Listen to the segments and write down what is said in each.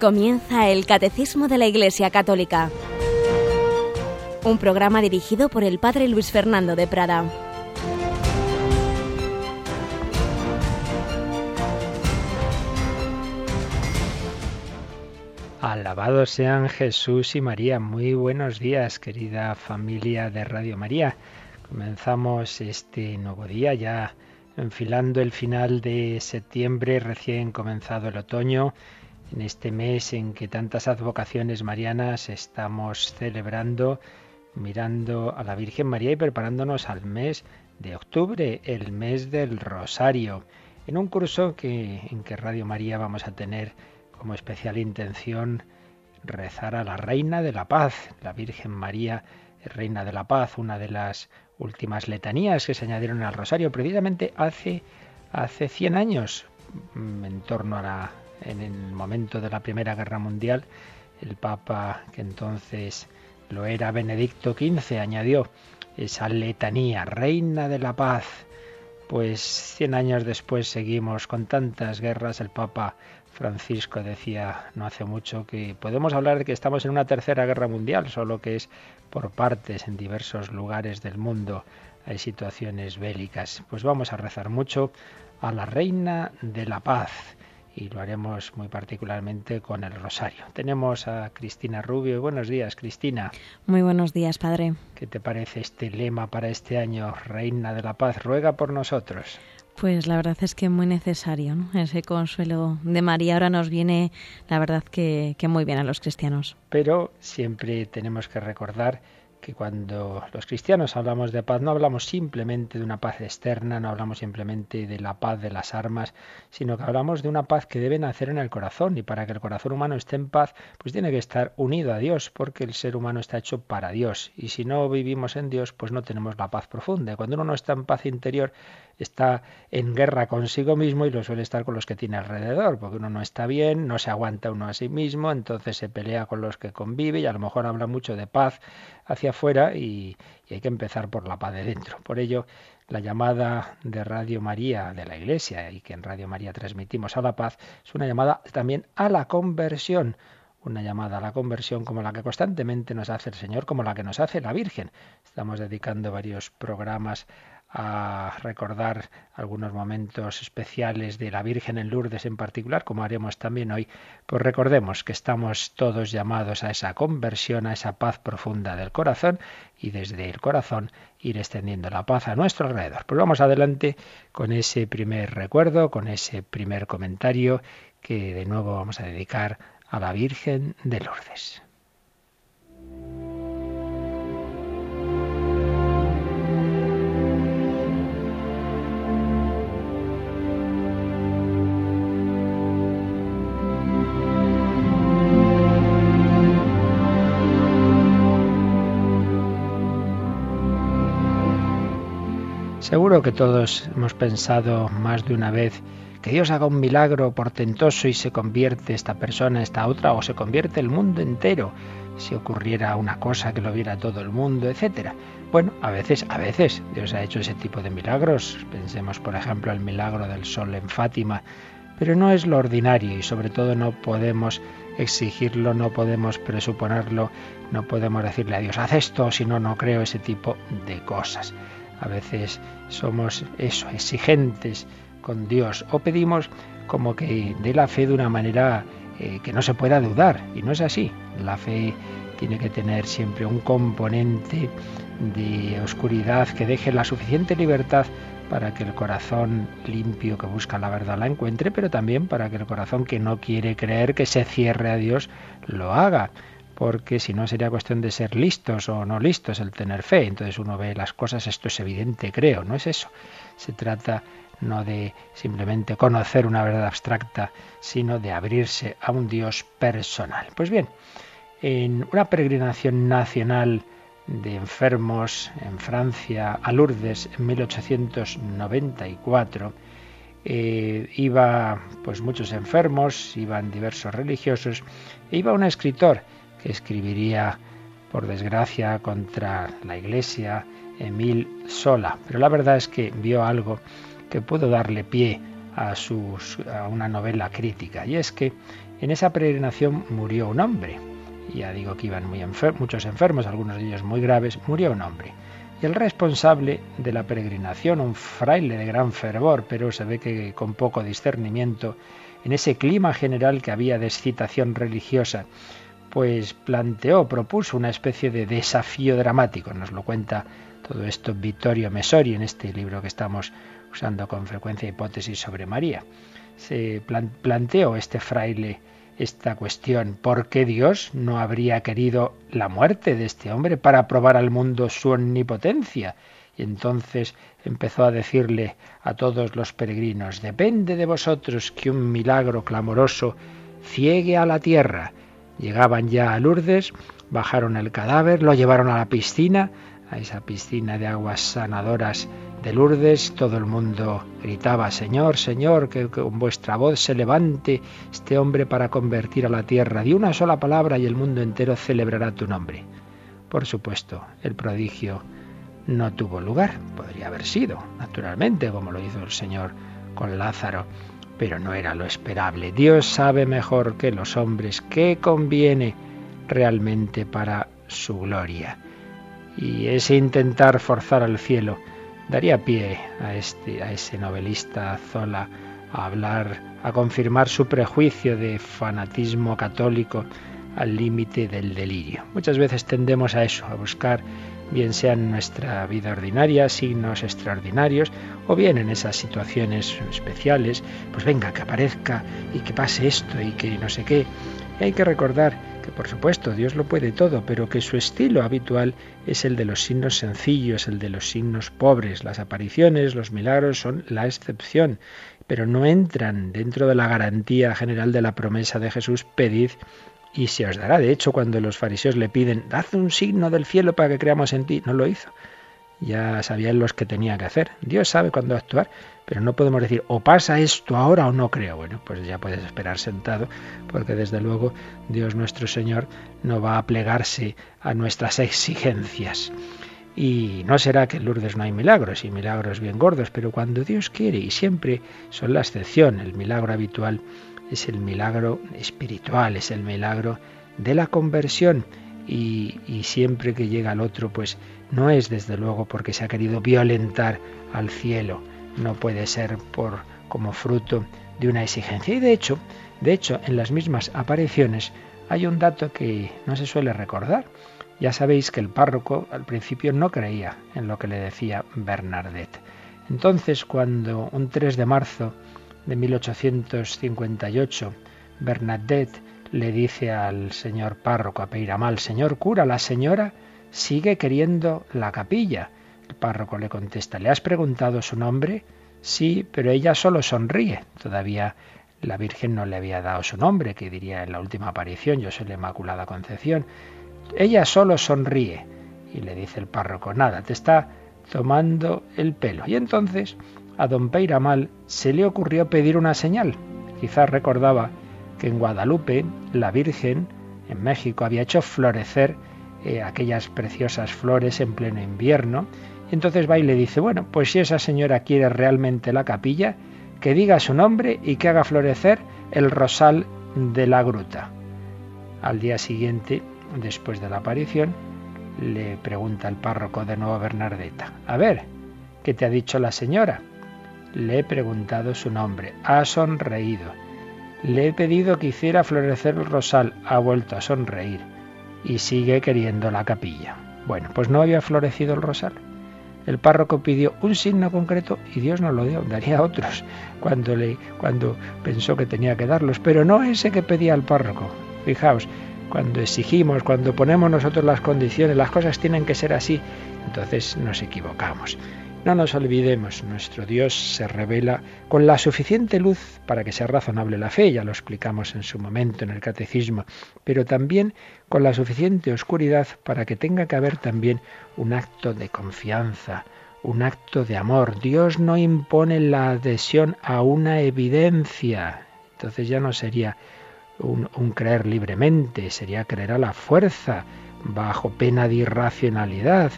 Comienza el Catecismo de la Iglesia Católica, un programa dirigido por el Padre Luis Fernando de Prada. Alabados sean Jesús y María. Muy buenos días, querida familia de Radio María. Comenzamos este nuevo día ya enfilando el final de septiembre, recién comenzado el otoño, en este mes en que tantas advocaciones marianas estamos celebrando, mirando a la Virgen María y preparándonos al mes de octubre, el mes del Rosario, en un curso que, en que Radio María vamos a tener como especial intención rezar a la Reina de la Paz, la Virgen María, Reina de la Paz, una de las últimas letanías que se añadieron al rosario precisamente hace, hace 100 años, mm, en torno a la, en el momento de la Primera Guerra Mundial, el Papa que entonces lo era Benedicto XV añadió esa letanía, Reina de la Paz. Pues 100 años después seguimos con tantas guerras, el Papa Francisco decía no hace mucho que podemos hablar de que estamos en una tercera guerra mundial, solo que es por partes en diversos lugares del mundo. Hay situaciones bélicas. Pues vamos a rezar mucho a la Reina de la Paz y lo haremos muy particularmente con el rosario. Tenemos a Cristina Rubio. Buenos días, Cristina. Muy buenos días, Padre. ¿Qué te parece este lema para este año, Reina de la Paz? Ruega por nosotros. Pues la verdad es que muy necesario, ¿no? Ese consuelo de María ahora nos viene, la verdad que, que muy bien a los cristianos. Pero siempre tenemos que recordar que cuando los cristianos hablamos de paz no hablamos simplemente de una paz externa, no hablamos simplemente de la paz de las armas, sino que hablamos de una paz que debe nacer en el corazón y para que el corazón humano esté en paz, pues tiene que estar unido a Dios, porque el ser humano está hecho para Dios y si no vivimos en Dios, pues no tenemos la paz profunda. Cuando uno no está en paz interior, está en guerra consigo mismo y lo suele estar con los que tiene alrededor, porque uno no está bien, no se aguanta uno a sí mismo, entonces se pelea con los que convive y a lo mejor habla mucho de paz hacia afuera y, hay que empezar por la paz de dentro. Por ello, la llamada de Radio María de la Iglesia y que en Radio María transmitimos a la paz es una llamada también a la conversión una llamada a la conversión como la que constantemente nos hace el Señor, como la que nos hace la Virgen. Estamos dedicando varios programas a recordar algunos momentos especiales de la Virgen en Lourdes en particular, como haremos también hoy, pues recordemos que estamos todos llamados a esa conversión, a esa paz profunda del corazón y desde el corazón ir extendiendo la paz a nuestro alrededor. Pues vamos adelante con ese primer recuerdo, con ese primer comentario que de nuevo vamos a dedicar a la Virgen de Lourdes. Seguro que todos hemos pensado más de una vez que Dios haga un milagro portentoso y se convierte esta persona, esta otra, o se convierte el mundo entero, si ocurriera una cosa que lo viera todo el mundo, etcétera. Bueno, a veces, a veces Dios ha hecho ese tipo de milagros. Pensemos, por ejemplo, el milagro del sol en Fátima, pero no es lo ordinario y sobre todo no podemos exigirlo, no podemos presuponerlo, no podemos decirle a Dios, haz esto, si no, no creo ese tipo de cosas. A veces somos eso, exigentes con Dios o pedimos como que dé la fe de una manera eh, que no se pueda dudar y no es así. La fe tiene que tener siempre un componente de oscuridad que deje la suficiente libertad para que el corazón limpio que busca la verdad la encuentre, pero también para que el corazón que no quiere creer, que se cierre a Dios, lo haga porque si no sería cuestión de ser listos o no listos el tener fe. Entonces uno ve las cosas, esto es evidente, creo, no es eso. Se trata no de simplemente conocer una verdad abstracta, sino de abrirse a un Dios personal. Pues bien, en una peregrinación nacional de enfermos en Francia, a Lourdes, en 1894, eh, iba pues muchos enfermos, iban diversos religiosos, e iba un escritor que escribiría, por desgracia, contra la Iglesia, Emil Sola. Pero la verdad es que vio algo que pudo darle pie a, sus, a una novela crítica, y es que En esa peregrinación murió un hombre. Ya digo que iban muy muchos enfermos, algunos de ellos muy graves, murió un hombre. Y el responsable de la peregrinación, un fraile de gran fervor, pero se ve que con poco discernimiento, en ese clima general que había de excitación religiosa, pues planteó, propuso una especie de desafío dramático. Nos lo cuenta todo esto Vittorio Mesori en este libro que estamos usando con frecuencia hipótesis sobre María. Se planteó este fraile esta cuestión, ¿por qué Dios no habría querido la muerte de este hombre para probar al mundo su omnipotencia? Y entonces empezó a decirle a todos los peregrinos, depende de vosotros que un milagro clamoroso ciegue a la tierra. Llegaban ya a Lourdes, bajaron el cadáver, lo llevaron a la piscina, a esa piscina de aguas sanadoras de Lourdes, todo el mundo gritaba, Señor, Señor, que con vuestra voz se levante este hombre para convertir a la tierra. Di una sola palabra y el mundo entero celebrará tu nombre. Por supuesto, el prodigio no tuvo lugar. Podría haber sido, naturalmente, como lo hizo el Señor con Lázaro, pero no era lo esperable. Dios sabe mejor que los hombres qué conviene realmente para su gloria. Y ese intentar forzar al cielo daría pie a, este, a ese novelista Zola a hablar, a confirmar su prejuicio de fanatismo católico al límite del delirio. Muchas veces tendemos a eso, a buscar, bien sea en nuestra vida ordinaria, signos extraordinarios, o bien en esas situaciones especiales, pues venga, que aparezca y que pase esto y que no sé qué. Y hay que recordar que por supuesto Dios lo puede todo, pero que su estilo habitual es el de los signos sencillos, el de los signos pobres. Las apariciones, los milagros son la excepción, pero no entran dentro de la garantía general de la promesa de Jesús, pedid y se os dará. De hecho, cuando los fariseos le piden, dad un signo del cielo para que creamos en ti, no lo hizo. Ya sabían los que tenía que hacer. Dios sabe cuándo actuar, pero no podemos decir o pasa esto ahora o no creo. Bueno, pues ya puedes esperar sentado, porque desde luego Dios nuestro Señor no va a plegarse a nuestras exigencias. Y no será que en Lourdes no hay milagros, y milagros bien gordos, pero cuando Dios quiere, y siempre son la excepción, el milagro habitual es el milagro espiritual, es el milagro de la conversión. Y, y siempre que llega al otro, pues no es desde luego porque se ha querido violentar al cielo, no puede ser por como fruto de una exigencia. Y de hecho, de hecho, en las mismas apariciones hay un dato que no se suele recordar. Ya sabéis que el párroco al principio no creía en lo que le decía Bernadette. Entonces, cuando un 3 de marzo de 1858 Bernadette le dice al señor párroco a Peiramal, señor cura, la señora sigue queriendo la capilla. El párroco le contesta, ¿le has preguntado su nombre? Sí, pero ella solo sonríe. Todavía la Virgen no le había dado su nombre, que diría en la última aparición, yo soy la Inmaculada Concepción. Ella solo sonríe. Y le dice el párroco, nada, te está tomando el pelo. Y entonces a don Peiramal se le ocurrió pedir una señal. Quizás recordaba que en Guadalupe la Virgen en México había hecho florecer eh, aquellas preciosas flores en pleno invierno. entonces va y le dice, bueno, pues si esa señora quiere realmente la capilla, que diga su nombre y que haga florecer el rosal de la gruta. Al día siguiente, después de la aparición, le pregunta el párroco de nuevo a Bernardeta, a ver, ¿qué te ha dicho la señora? Le he preguntado su nombre, ha sonreído. Le he pedido que hiciera florecer el rosal, ha vuelto a sonreír y sigue queriendo la capilla. Bueno, pues no había florecido el rosal. El párroco pidió un signo concreto y Dios no lo dio, daría otros cuando, le, cuando pensó que tenía que darlos, pero no ese que pedía el párroco. Fijaos, cuando exigimos, cuando ponemos nosotros las condiciones, las cosas tienen que ser así, entonces nos equivocamos. No nos olvidemos, nuestro Dios se revela con la suficiente luz para que sea razonable la fe, ya lo explicamos en su momento en el catecismo, pero también con la suficiente oscuridad para que tenga que haber también un acto de confianza, un acto de amor. Dios no impone la adhesión a una evidencia. Entonces ya no sería un, un creer libremente, sería creer a la fuerza, bajo pena de irracionalidad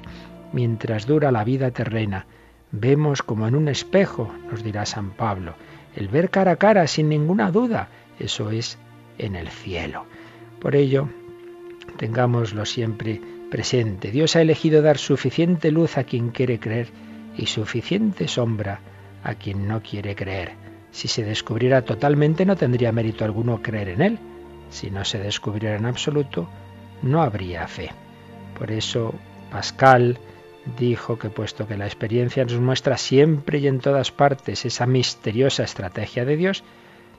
mientras dura la vida terrena. Vemos como en un espejo, nos dirá San Pablo. El ver cara a cara sin ninguna duda, eso es en el cielo. Por ello, tengámoslo siempre presente. Dios ha elegido dar suficiente luz a quien quiere creer y suficiente sombra a quien no quiere creer. Si se descubriera totalmente no tendría mérito alguno creer en Él. Si no se descubriera en absoluto, no habría fe. Por eso Pascal dijo que puesto que la experiencia nos muestra siempre y en todas partes esa misteriosa estrategia de Dios,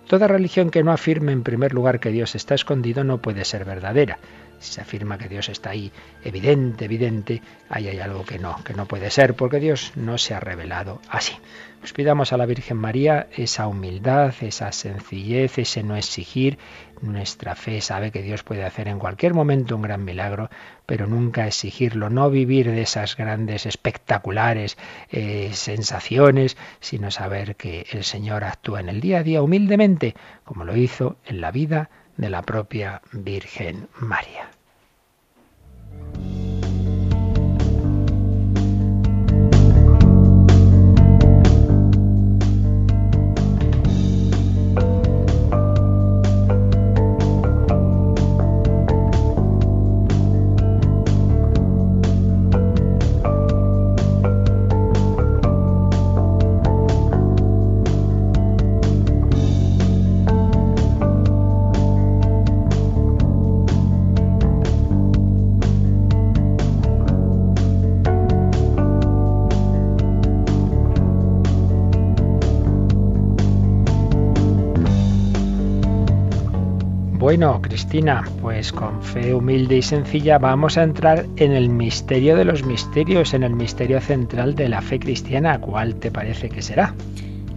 toda religión que no afirme en primer lugar que Dios está escondido no puede ser verdadera. Si se afirma que Dios está ahí, evidente, evidente, ahí hay algo que no, que no puede ser, porque Dios no se ha revelado así. Pues pidamos a la Virgen María esa humildad, esa sencillez, ese no exigir. Nuestra fe sabe que Dios puede hacer en cualquier momento un gran milagro, pero nunca exigirlo, no vivir de esas grandes, espectaculares eh, sensaciones, sino saber que el Señor actúa en el día a día humildemente, como lo hizo en la vida de la propia Virgen María. Bueno, Cristina, pues con fe humilde y sencilla vamos a entrar en el misterio de los misterios, en el misterio central de la fe cristiana. ¿Cuál te parece que será?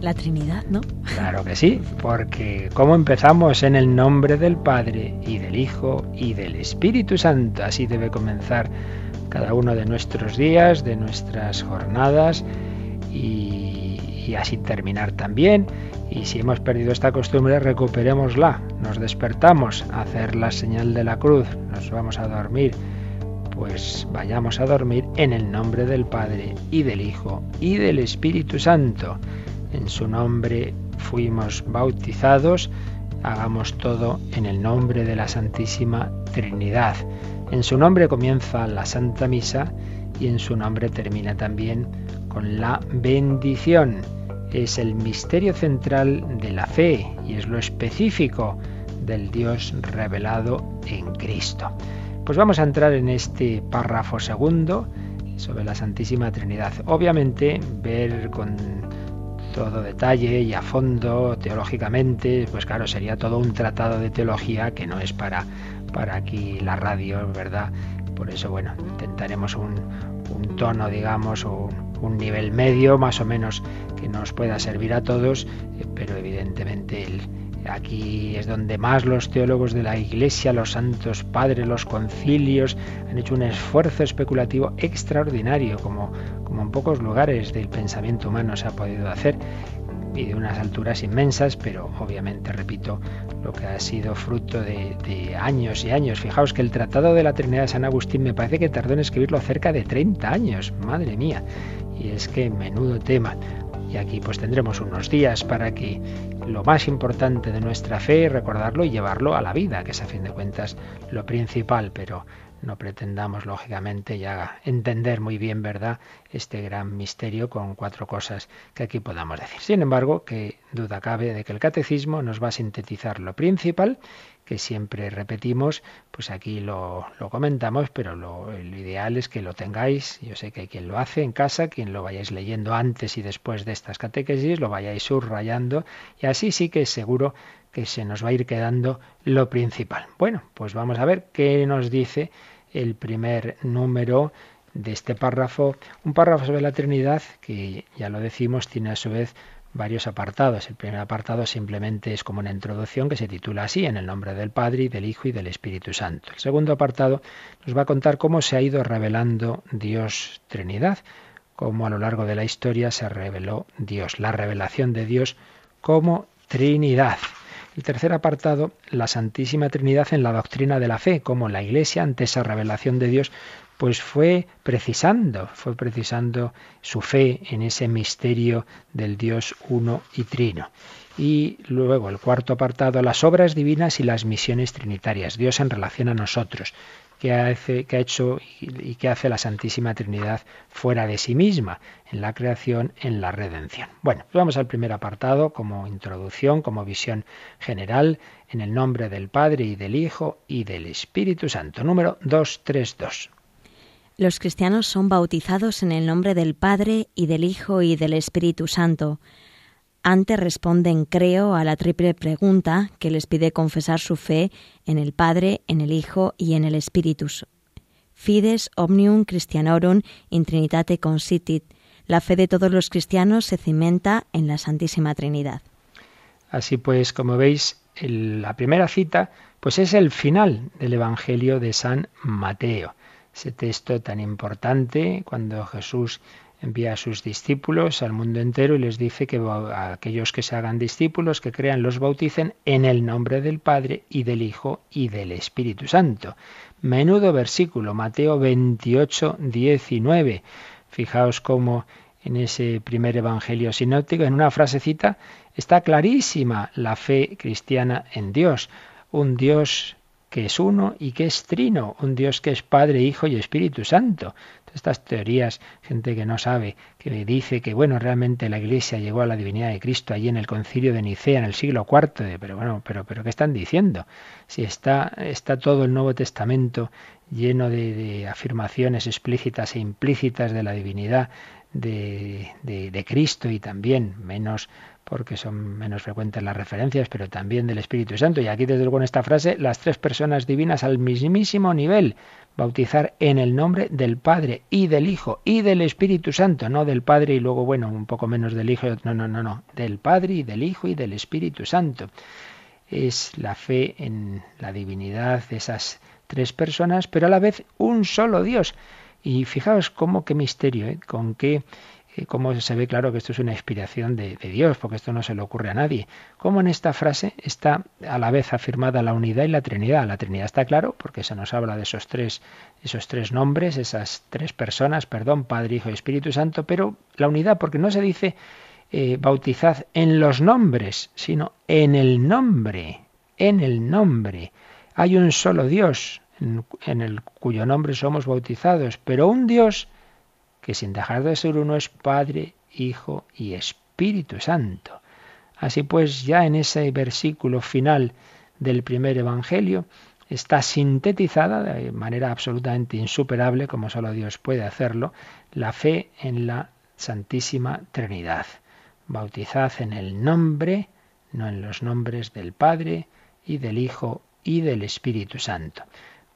La Trinidad, ¿no? Claro que sí, porque ¿cómo empezamos? En el nombre del Padre y del Hijo y del Espíritu Santo. Así debe comenzar cada uno de nuestros días, de nuestras jornadas y, y así terminar también y si hemos perdido esta costumbre, recuperémosla. Nos despertamos a hacer la señal de la cruz, nos vamos a dormir. Pues vayamos a dormir en el nombre del Padre y del Hijo y del Espíritu Santo. En su nombre fuimos bautizados. Hagamos todo en el nombre de la Santísima Trinidad. En su nombre comienza la Santa Misa y en su nombre termina también con la bendición es el misterio central de la fe y es lo específico del Dios revelado en Cristo. Pues vamos a entrar en este párrafo segundo sobre la Santísima Trinidad. Obviamente, ver con todo detalle y a fondo teológicamente, pues claro, sería todo un tratado de teología que no es para, para aquí la radio, ¿verdad? Por eso, bueno, intentaremos un, un tono, digamos, un nivel medio más o menos que nos pueda servir a todos, eh, pero evidentemente aquí es donde más los teólogos de la Iglesia, los santos padres, los concilios han hecho un esfuerzo especulativo extraordinario, como, como en pocos lugares del pensamiento humano se ha podido hacer y de unas alturas inmensas, pero obviamente, repito, lo que ha sido fruto de, de, años y años. Fijaos que el Tratado de la Trinidad de San Agustín me parece que tardó en escribirlo cerca de 30 años, madre mía. Y es que menudo tema. Y aquí pues tendremos unos días para que lo más importante de nuestra fe, recordarlo y llevarlo a la vida, que es a fin de cuentas lo principal, pero no pretendamos lógicamente ya entender muy bien, ¿verdad?, este gran misterio con cuatro cosas que aquí podamos decir. Sin embargo, que duda cabe de que el catecismo nos va a sintetizar lo principal que siempre repetimos, pues aquí lo, comentamos, pero lo, ideal es que lo tengáis. Yo sé que hay quien lo hace en casa, quien lo vayáis leyendo antes y después de estas catequesis, lo vayáis subrayando, y así sí que es seguro que se nos va a ir quedando lo principal. Bueno, pues vamos a ver qué nos dice el primer número de este párrafo, un párrafo sobre la Trinidad que ya lo decimos, tiene a su vez varios apartados. El primer apartado simplemente es como una introducción que se titula así, en el nombre del Padre, del Hijo y del Espíritu Santo. El segundo apartado nos va a contar cómo se ha ido revelando Dios Trinidad, cómo a lo largo de la historia se reveló Dios, la revelación de Dios como Trinidad. El tercer apartado, la Santísima Trinidad en la doctrina de la fe, como la Iglesia ante esa revelación de Dios pues fue precisando, fue precisando su fe en ese misterio del Dios uno y trino. Y luego el cuarto apartado, las obras divinas y las misiones trinitarias, Dios en relación a nosotros que, hace, que ha hecho y que hace la Santísima Trinidad fuera de sí misma, en la creación, en la redención. Bueno, pues vamos al primer apartado como introducción, como visión general, en el nombre del Padre y del Hijo y del Espíritu Santo. Número 232. Los cristianos son bautizados en el nombre del Padre y del Hijo y del Espíritu Santo. Antes responden creo a la triple pregunta que les pide confesar su fe en el Padre, en el Hijo y en el Espíritu. Fides omnium Christianorum in Trinitate consitit. La fe de todos los cristianos se cimenta en la Santísima Trinidad. Así pues, como veis, la primera cita pues es el final del Evangelio de San Mateo. Ese texto tan importante cuando Jesús envía a sus discípulos al mundo entero y les dice que a aquellos que se hagan discípulos, que crean, los bauticen en el nombre del Padre y del Hijo y del Espíritu Santo. Menudo versículo, Mateo 28, 19. Fijaos cómo en ese primer evangelio sinóptico, en una frasecita, está clarísima la fe cristiana en Dios. Un Dios que es uno y que es trino, un Dios que es Padre, Hijo y Espíritu Santo estas teorías, gente que no sabe, que dice que bueno, realmente la Iglesia llegó a la divinidad de Cristo allí en el concilio de Nicea en el siglo IV, pero bueno, pero pero ¿qué están diciendo? Si está está todo el Nuevo Testamento lleno de, afirmaciones explícitas e implícitas de la divinidad de, de Cristo y también menos porque son menos frecuentes las referencias, pero también del Espíritu Santo. Y aquí desde luego en esta frase, las tres personas divinas al mismísimo nivel, bautizar en el nombre del Padre y del Hijo y del Espíritu Santo, no del Padre y luego, bueno, un poco menos del Hijo, no, no, no, no, del Padre y del Hijo y del Espíritu Santo. Es la fe en la divinidad de esas tres personas, pero a la vez un solo Dios. Y fijaos cómo qué misterio, ¿eh? con qué cómo se ve claro que esto es una inspiración de, Dios, porque esto no se le ocurre a nadie. Cómo en esta frase está a la vez afirmada la unidad y la Trinidad. La Trinidad está claro porque se nos habla de esos tres, esos tres nombres, esas tres personas, perdón, Padre, Hijo y Espíritu Santo, pero la unidad porque no se dice eh, bautizad en los nombres, sino en el nombre, en el nombre. Hay un solo Dios en el cuyo nombre somos bautizados, pero un Dios que sin dejar de ser uno es Padre, Hijo y Espíritu Santo. Así pues, ya en ese versículo final del primer Evangelio está sintetizada de manera absolutamente insuperable, como solo Dios puede hacerlo, la fe en la Santísima Trinidad. Bautizad en el nombre, no en los nombres del Padre y del Hijo y del Espíritu Santo.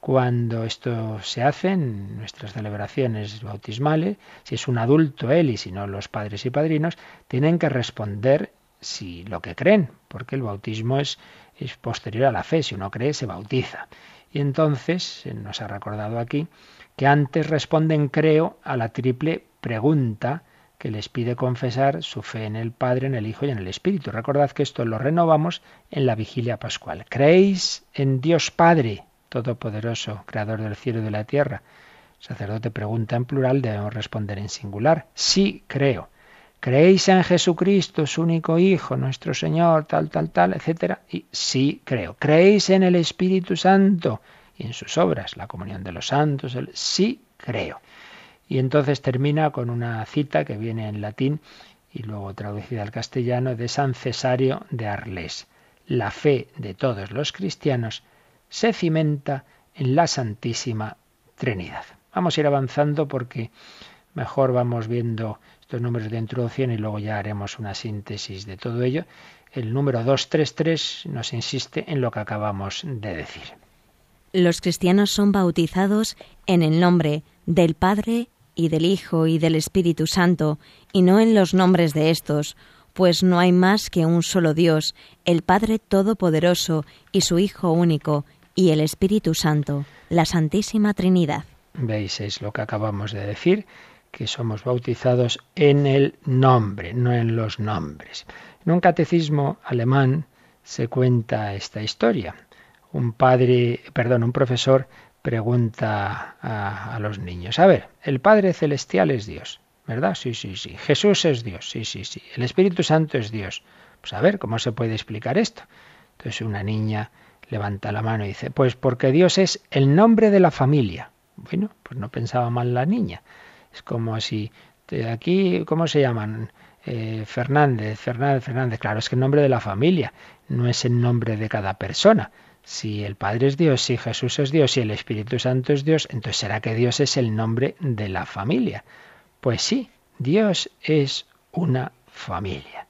Cuando esto se hace en nuestras celebraciones bautismales, si es un adulto él y si no los padres y padrinos, tienen que responder si lo que creen, porque el bautismo es, es posterior a la fe, si uno cree se bautiza. Y entonces nos ha recordado aquí que antes responden creo a la triple pregunta que les pide confesar su fe en el Padre, en el Hijo y en el Espíritu. Recordad que esto lo renovamos en la vigilia pascual. ¿Creéis en Dios Padre? Todopoderoso, Creador del cielo y de la tierra? sacerdote pregunta en plural, debemos responder en singular. Sí, creo. ¿Creéis en Jesucristo, su único Hijo, nuestro Señor, tal, tal, tal, etcétera? Y sí, creo. ¿Creéis en el Espíritu Santo y en sus obras, la comunión de los santos? Sí, creo. Y entonces termina con una cita que viene en latín y luego traducida al castellano de San Cesario de Arles. La fe de todos los cristianos se cimenta en la Santísima Trinidad. Vamos a ir avanzando porque mejor vamos viendo estos números de introducción y luego ya haremos una síntesis de todo ello. El número 233 nos insiste en lo que acabamos de decir. Los cristianos son bautizados en el nombre del Padre y del Hijo y del Espíritu Santo, y no en los nombres de estos, pues no hay más que un solo Dios, el Padre Todopoderoso y su Hijo único, y el Espíritu Santo, la Santísima Trinidad. Veis, es lo que acabamos de decir, que somos bautizados en el nombre, no en los nombres. En un catecismo alemán se cuenta esta historia. Un padre, perdón, un profesor pregunta a, a, los niños, a ver, el Padre Celestial es Dios, ¿verdad? Sí, sí, sí. Jesús es Dios, sí, sí, sí. El Espíritu Santo es Dios. Pues a ver, ¿cómo se puede explicar esto? Entonces una niña levanta la mano y dice, pues porque Dios es el nombre de la familia. Bueno, pues no pensaba mal la niña. Es como si aquí, ¿cómo se llaman? Eh, Fernández, Fernández, Fernández. Claro, es que el nombre de la familia no es el nombre de cada persona. Si el Padre es Dios, si Jesús es Dios, si el Espíritu Santo es Dios, entonces será que Dios es el nombre de la familia. Pues sí, Dios es una familia.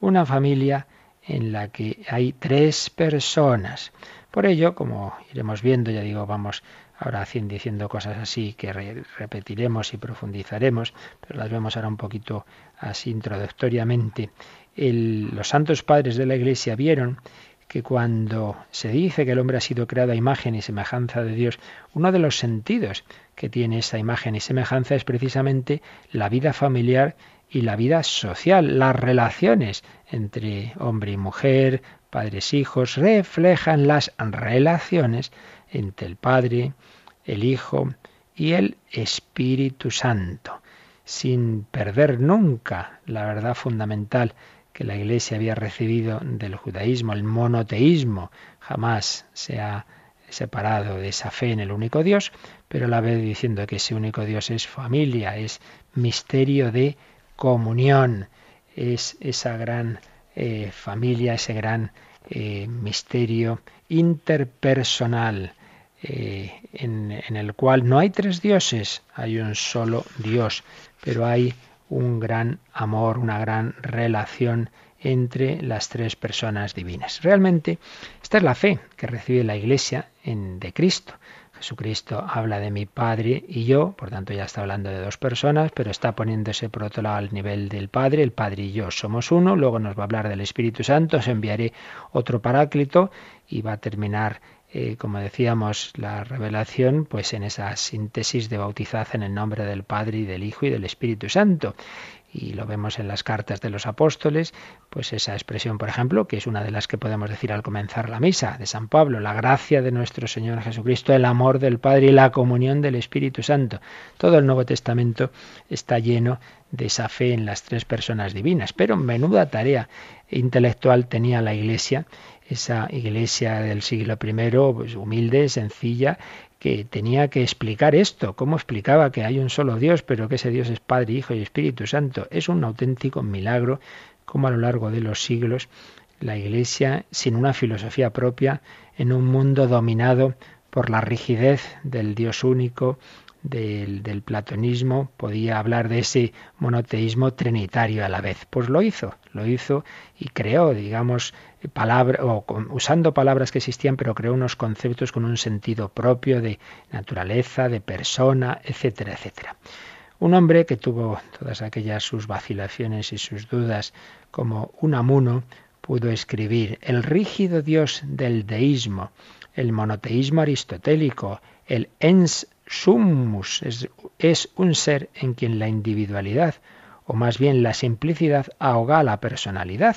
Una familia en la que hay tres personas. Por ello, como iremos viendo, ya digo, vamos ahora diciendo cosas así que repetiremos y profundizaremos, pero las vemos ahora un poquito así introductoriamente. los santos padres de la Iglesia vieron que cuando se dice que el hombre ha sido creado a imagen y semejanza de Dios, uno de los sentidos que tiene esa imagen y semejanza es precisamente la vida familiar y la vida social, las relaciones entre hombre y mujer, padres hijos, reflejan las relaciones entre el Padre, el Hijo y el Espíritu Santo, sin perder nunca la verdad fundamental que la Iglesia había recibido del judaísmo, el monoteísmo, jamás se ha separado de esa fe en el único Dios, pero a la vez diciendo que ese único Dios es familia, es misterio de comunión, es esa gran eh, familia, ese gran eh, misterio interpersonal eh, en, el cual no hay tres dioses, hay un solo Dios, pero hay un gran amor, una gran relación entre las tres personas divinas. Realmente, esta es la fe que recibe la Iglesia en, de Cristo. Jesucristo habla de mi Padre y yo, por tanto ya está hablando de dos personas, pero está poniéndose por otro lado al nivel del Padre, el Padre y yo somos uno, luego nos va a hablar del Espíritu Santo, os enviaré otro paráclito y va a terminar eh, como decíamos, la revelación, pues en esa síntesis de bautizad en el nombre del Padre y del Hijo y del Espíritu Santo y lo vemos en las cartas de los apóstoles, pues esa expresión, por ejemplo, que es una de las que podemos decir al comenzar la misa de San Pablo, la gracia de nuestro Señor Jesucristo, el amor del Padre y la comunión del Espíritu Santo. Todo el Nuevo Testamento está lleno de esa fe en las tres personas divinas, pero menuda tarea intelectual tenía la Iglesia, esa Iglesia del siglo I, pues humilde, sencilla, que tenía que explicar esto. ¿Cómo explicaba que hay un solo Dios, pero que ese Dios es Padre, Hijo y Espíritu Santo? Es un auténtico milagro como a lo largo de los siglos la Iglesia, sin una filosofía propia, en un mundo dominado por la rigidez del Dios único, del, platonismo, podía hablar de ese monoteísmo trinitario a la vez. Pues lo hizo, lo hizo y creó, digamos, o usando palabras que existían, pero creó unos conceptos con un sentido propio de naturaleza, de persona, etcétera, etcétera. Un hombre que tuvo todas aquellas sus vacilaciones y sus dudas, como un amuno, pudo escribir el rígido Dios del deísmo, el monoteísmo aristotélico, el ens summus, es, un ser en quien la individualidad, o más bien la simplicidad, ahoga a la personalidad.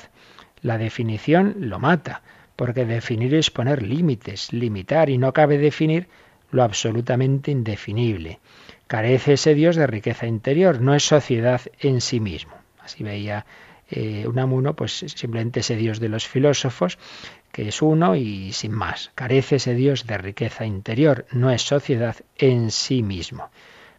La definición lo mata, porque definir es poner límites, limitar, y no cabe definir lo absolutamente indefinible. Carece ese Dios de riqueza interior, no es sociedad en sí mismo. Así veía eh, Unamuno, pues simplemente ese Dios de los filósofos, que es uno y sin más. Carece ese Dios de riqueza interior, no es sociedad en sí mismo.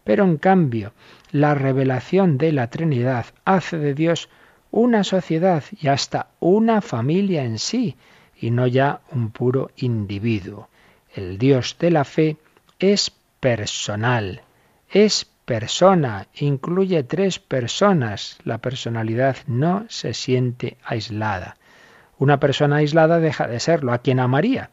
Pero en cambio, la revelación de la Trinidad hace de Dios una sociedad y hasta una familia en sí, y no ya un puro individuo. El Dios de la fe es personal, es persona, incluye tres personas. La personalidad no se siente aislada. Una persona aislada deja de serlo, a quien amaría.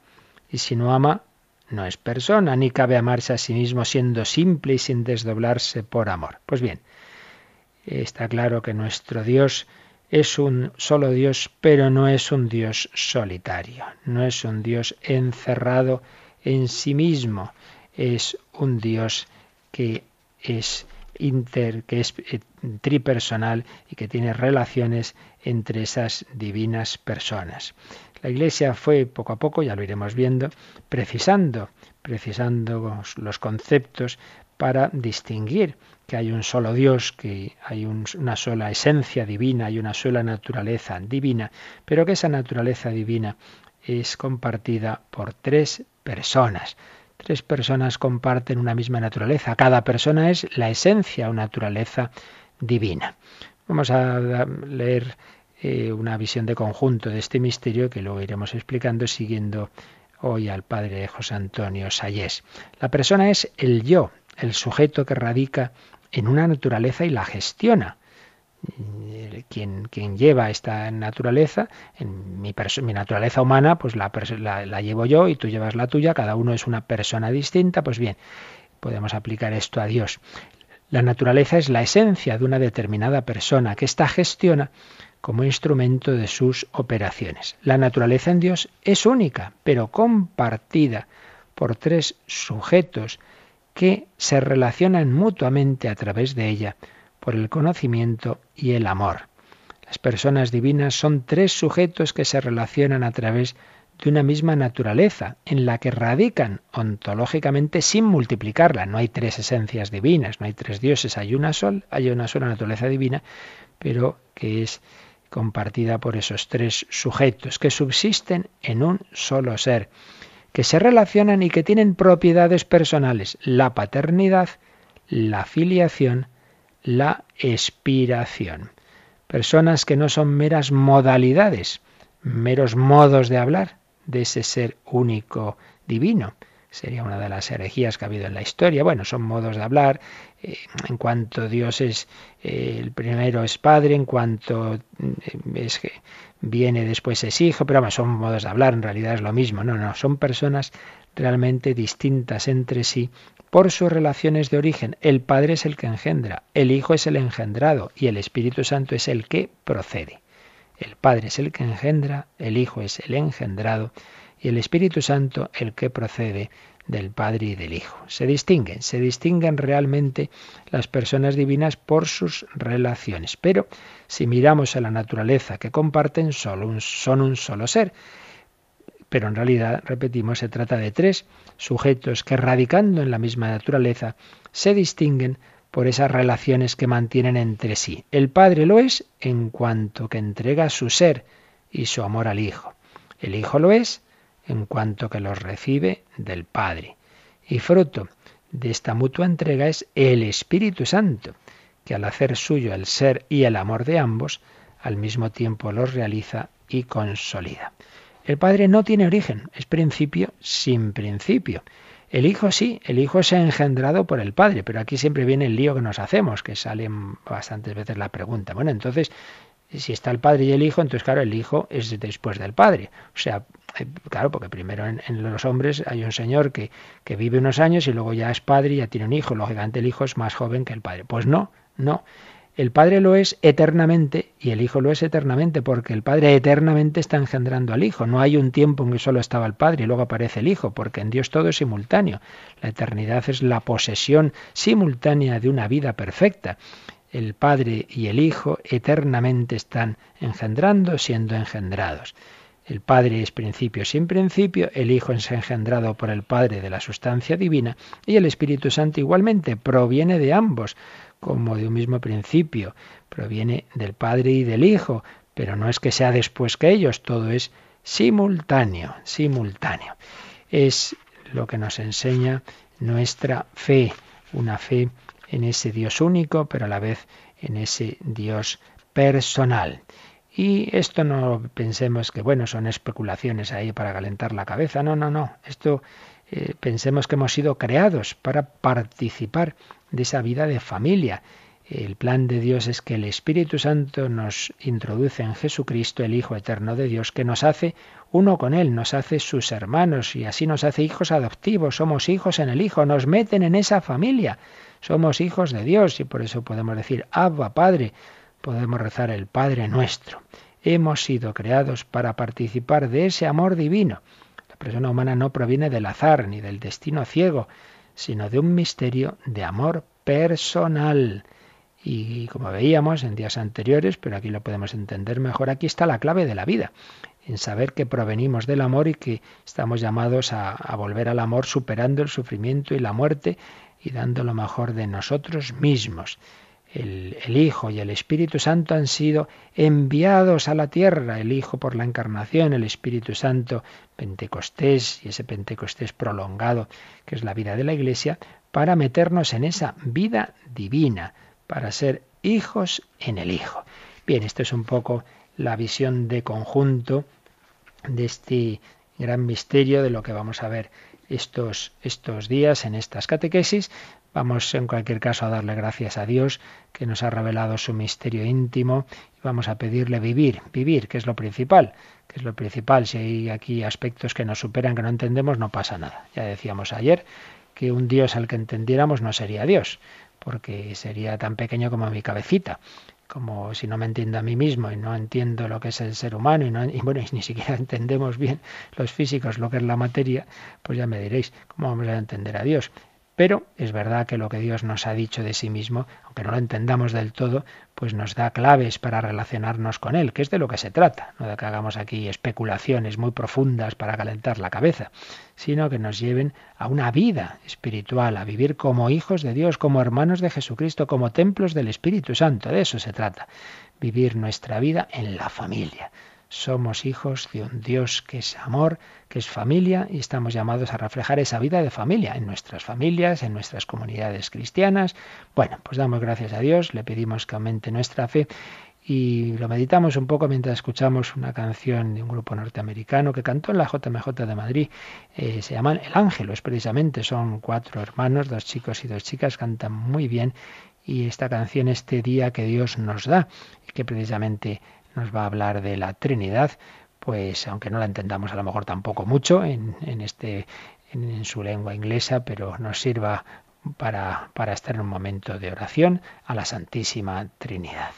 Y si no ama, no es persona, ni cabe amarse a sí mismo siendo simple y sin desdoblarse por amor. Pues bien, está claro que nuestro Dios es un solo Dios, pero no es un Dios solitario, no es un Dios encerrado en sí mismo, es un Dios que es inter, que es tripersonal y que tiene relaciones entre esas divinas personas. La Iglesia fue poco a poco, ya lo iremos viendo, precisando, precisando los conceptos para distinguir que hay un solo Dios, que hay una sola esencia divina, hay una sola naturaleza divina, pero que esa naturaleza divina es compartida por tres personas. Tres personas comparten una misma naturaleza. Cada persona es la esencia o naturaleza divina. Vamos a leer eh, una visión de conjunto de este misterio que luego iremos explicando siguiendo hoy al padre José Antonio Sayés. La persona es el yo, el sujeto que radica en una naturaleza y la gestiona. Quien, quien lleva esta naturaleza, en mi, naturaleza humana, pues la, la llevo yo y tú llevas la tuya, cada uno es una persona distinta, pues bien, podemos aplicar esto a Dios. La naturaleza es la esencia de una determinada persona que ésta gestiona como instrumento de sus operaciones. La naturaleza en Dios es única, pero compartida por tres sujetos que se relacionan mutuamente a través de ella por el conocimiento y el amor. Las personas divinas son tres sujetos que se relacionan a través de una misma naturaleza, en la que radican ontológicamente sin multiplicarla. No hay tres esencias divinas, no hay tres dioses, hay una sola, hay una sola naturaleza divina, pero que es compartida por esos tres sujetos que subsisten en un solo ser que se relacionan y que tienen propiedades personales, la paternidad, la filiación, la expiración. Personas que no son meras modalidades, meros modos de hablar de ese ser único divino. Sería una de las herejías que ha habido en la historia. Bueno, son modos de hablar. Eh, en cuanto Dios es eh, el primero es Padre, en cuanto mm, es que viene después es hijo, pero son modos de hablar, en realidad es lo mismo. No, no, son personas realmente distintas entre sí por sus relaciones de origen. El Padre es el que engendra, el Hijo es el engendrado y el Espíritu Santo es el que procede. El Padre es el que engendra, el Hijo es el engendrado y el Espíritu Santo el que procede del Padre y del Hijo. Se distinguen, se distinguen realmente las personas divinas por sus relaciones. Pero si miramos a la naturaleza que comparten, solo son un solo ser. Pero en realidad, repetimos, se trata de tres sujetos que radicando en la misma naturaleza se distinguen por esas relaciones que mantienen entre sí. El Padre lo es en cuanto que entrega su ser y su amor al Hijo. El Hijo lo es en cuanto que los recibe del Padre. Y fruto de esta mutua entrega es el Espíritu Santo, que al hacer suyo el ser y el amor de ambos, al mismo tiempo los realiza y consolida. El Padre no tiene origen, es principio sin principio. El Hijo sí, el Hijo ha engendrado por el Padre, pero aquí siempre viene el lío que nos hacemos, que sale bastantes veces la pregunta. Bueno, entonces, si está el Padre y el Hijo, entonces claro, el Hijo es después del Padre. O sea, eh, claro, porque primero en, los hombres hay un señor que, que vive unos años y luego ya es padre y ya tiene un hijo. Lógicamente el hijo es más joven que el padre. Pues no, no. El Padre lo es eternamente y el Hijo lo es eternamente, porque el Padre eternamente está engendrando al Hijo. No hay un tiempo en que solo estaba el Padre y luego aparece el Hijo, porque en Dios todo es simultáneo. La eternidad es la posesión simultánea de una vida perfecta el Padre y el Hijo eternamente están engendrando, siendo engendrados. El Padre es principio sin principio, el Hijo es engendrado por el Padre de la sustancia divina y el Espíritu Santo igualmente proviene de ambos, como de un mismo principio, proviene del Padre y del Hijo, pero no es que sea después que ellos, todo es simultáneo, simultáneo. Es lo que nos enseña nuestra fe, una fe en ese Dios único, pero a la vez en ese Dios personal. Y esto no pensemos que, bueno, son especulaciones ahí para calentar la cabeza. No, no, no. Esto eh, pensemos que hemos sido creados para participar de esa vida de familia. El plan de Dios es que el Espíritu Santo nos introduce en Jesucristo, el Hijo Eterno de Dios, que nos hace uno con Él, nos hace sus hermanos y así nos hace hijos adoptivos, somos hijos en el Hijo, nos meten en esa familia. Somos hijos de Dios y por eso podemos decir, Abba, Padre, podemos rezar el Padre nuestro. Hemos sido creados para participar de ese amor divino. La persona humana no proviene del azar ni del destino ciego, sino de un misterio de amor personal. Y como veíamos en días anteriores, pero aquí lo podemos entender mejor, aquí está la clave de la vida, en saber que provenimos del amor y que estamos llamados a, volver al amor superando el sufrimiento y la muerte y dando lo mejor de nosotros mismos el, Hijo y el Espíritu Santo han sido enviados a la tierra, el Hijo por la encarnación, el Espíritu Santo, Pentecostés y ese Pentecostés prolongado, que es la vida de la Iglesia, para meternos en esa vida divina, para ser hijos en el Hijo. Bien, esto es un poco la visión de conjunto de este gran misterio de lo que vamos a ver estos, estos días en estas catequesis, Vamos en cualquier caso a darle gracias a Dios que nos ha revelado su misterio íntimo y vamos a pedirle vivir, vivir, que es lo principal, que es lo principal. Si hay aquí aspectos que nos superan, que no entendemos, no pasa nada. Ya decíamos ayer que un Dios al que entendiéramos no sería Dios, porque sería tan pequeño como mi cabecita como si no me entiendo a mí mismo y no entiendo lo que es el ser humano y, no, y bueno, ni siquiera entendemos bien los físicos lo que es la materia, pues ya me diréis cómo vamos a entender a Dios. Pero es verdad que lo que Dios nos ha dicho de sí mismo, aunque no lo entendamos del todo, pues nos da claves para relacionarnos con Él, que es de lo que se trata, no de que hagamos aquí especulaciones muy profundas para calentar la cabeza, sino que nos lleven a una vida espiritual, a vivir como hijos de Dios, como hermanos de Jesucristo, como templos del Espíritu Santo. De eso se trata, vivir nuestra vida en la familia somos hijos de un Dios que es amor, que es familia, y estamos llamados a reflejar esa vida de familia en nuestras familias, en nuestras comunidades cristianas. Bueno, pues damos gracias a Dios, le pedimos que aumente nuestra fe y lo meditamos un poco mientras escuchamos una canción de un grupo norteamericano que cantó en la JMJ de Madrid. Eh, se llaman El Ángel, es precisamente, son cuatro hermanos, dos chicos y dos chicas, cantan muy bien y esta canción, este día que Dios nos da, que precisamente nos va a hablar de la Trinidad, pues aunque no la entendamos a lo mejor tampoco mucho en, este en, su lengua inglesa, pero nos sirva para, para estar en un momento de oración a la Santísima Trinidad.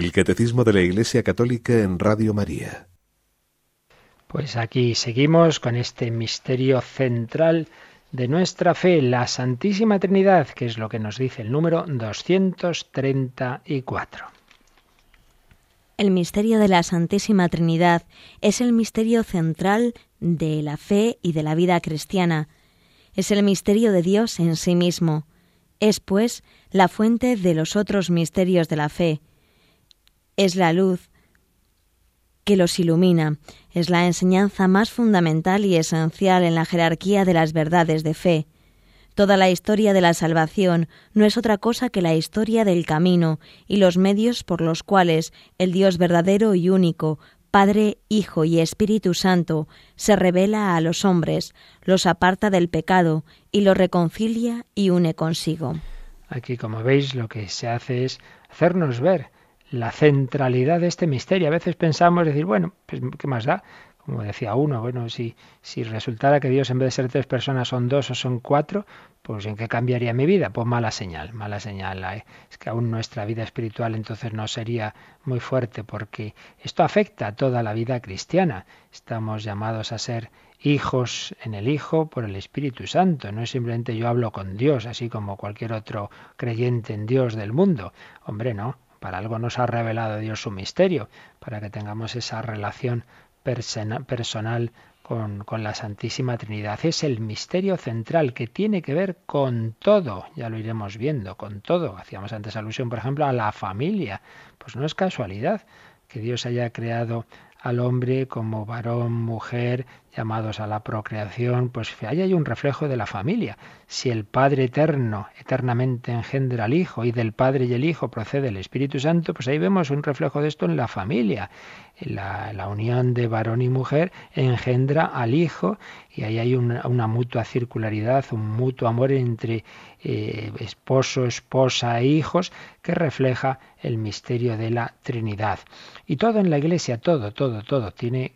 El Catecismo de la Iglesia Católica en Radio María. Pues aquí seguimos con este misterio central de nuestra fe, la Santísima Trinidad, que es lo que nos dice el número 234. El misterio de la Santísima Trinidad es el misterio central de la fe y de la vida cristiana. Es el misterio de Dios en sí mismo. Es, pues, la fuente de los otros misterios de la fe es la luz que los ilumina, es la enseñanza más fundamental y esencial en la jerarquía de las verdades de fe. Toda la historia de la salvación no es otra cosa que la historia del camino y los medios por los cuales el Dios verdadero y único, Padre, Hijo y Espíritu Santo, se revela a los hombres, los aparta del pecado y los reconcilia y une consigo. Aquí, como veis, lo que se hace es hacernos ver la centralidad de este misterio. A veces pensamos decir, bueno, pues ¿qué más da? Como decía uno, bueno, si, si resultara que Dios en vez de ser tres personas son dos o son cuatro, pues ¿en qué cambiaría mi vida? Pues mala señal, mala señal. Es que aún nuestra vida espiritual entonces no sería muy fuerte porque esto afecta a toda la vida cristiana. Estamos llamados a ser hijos en el Hijo por el Espíritu Santo. No es simplemente yo hablo con Dios, así como cualquier otro creyente en Dios del mundo. Hombre, no. Para algo nos ha revelado Dios su misterio, para que tengamos esa relación personal con, con, la Santísima Trinidad. Es el misterio central que tiene que ver con todo, ya lo iremos viendo, con todo. Hacíamos antes alusión, por ejemplo, a la familia. Pues no es casualidad que Dios haya creado al hombre como varón, mujer, llamados a la procreación, pues ahí hay un reflejo de la familia. Si el Padre eterno eternamente engendra al Hijo y del Padre y el Hijo procede el Espíritu Santo, pues ahí vemos un reflejo de esto en la familia. La, unión de varón y mujer engendra al Hijo y ahí hay una, una mutua circularidad, un mutuo amor entre eh, esposo, esposa e hijos que refleja el misterio de la Trinidad. Y todo en la Iglesia, todo, todo, todo tiene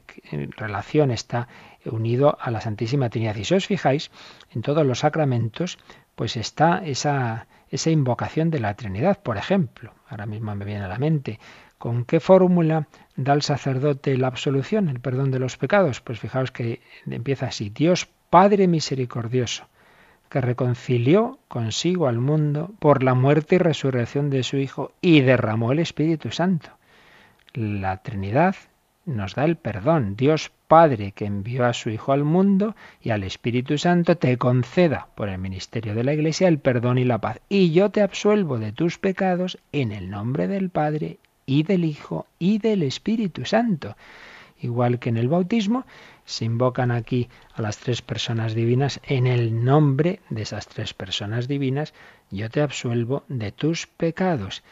relación, está unido a la Santísima Trinidad. Y si os fijáis, en todos los sacramentos, pues está esa, esa invocación de la Trinidad, por ejemplo. Ahora mismo me viene a la mente. ¿Con qué fórmula da el sacerdote la absolución, el perdón de los pecados? Pues fijaos que empieza así, Dios Padre misericordioso, que reconcilió consigo al mundo por la muerte y resurrección de su Hijo y derramó el Espíritu Santo. La Trinidad nos da el perdón. Dios Padre que envió a su Hijo al mundo y al Espíritu Santo te conceda por el ministerio de la Iglesia el perdón y la paz. Y yo te absuelvo de tus pecados en el nombre del Padre y del Hijo y del Espíritu Santo. Igual que en el bautismo, se invocan aquí a las tres personas divinas en el nombre de esas tres personas divinas, yo te absuelvo de tus pecados.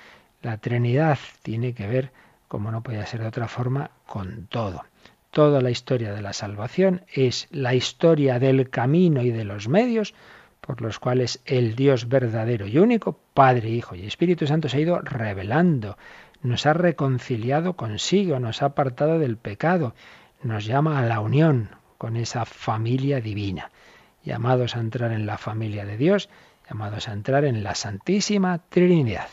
La Trinidad tiene que ver como no podía ser de otra forma, con todo. Toda la historia de la salvación es la historia del camino y de los medios por los cuales el Dios verdadero y único, Padre, Hijo y Espíritu Santo, se ha ido revelando, nos ha reconciliado consigo, nos ha apartado del pecado, nos llama a la unión con esa familia divina, llamados a entrar en la familia de Dios, llamados a entrar en la Santísima Trinidad.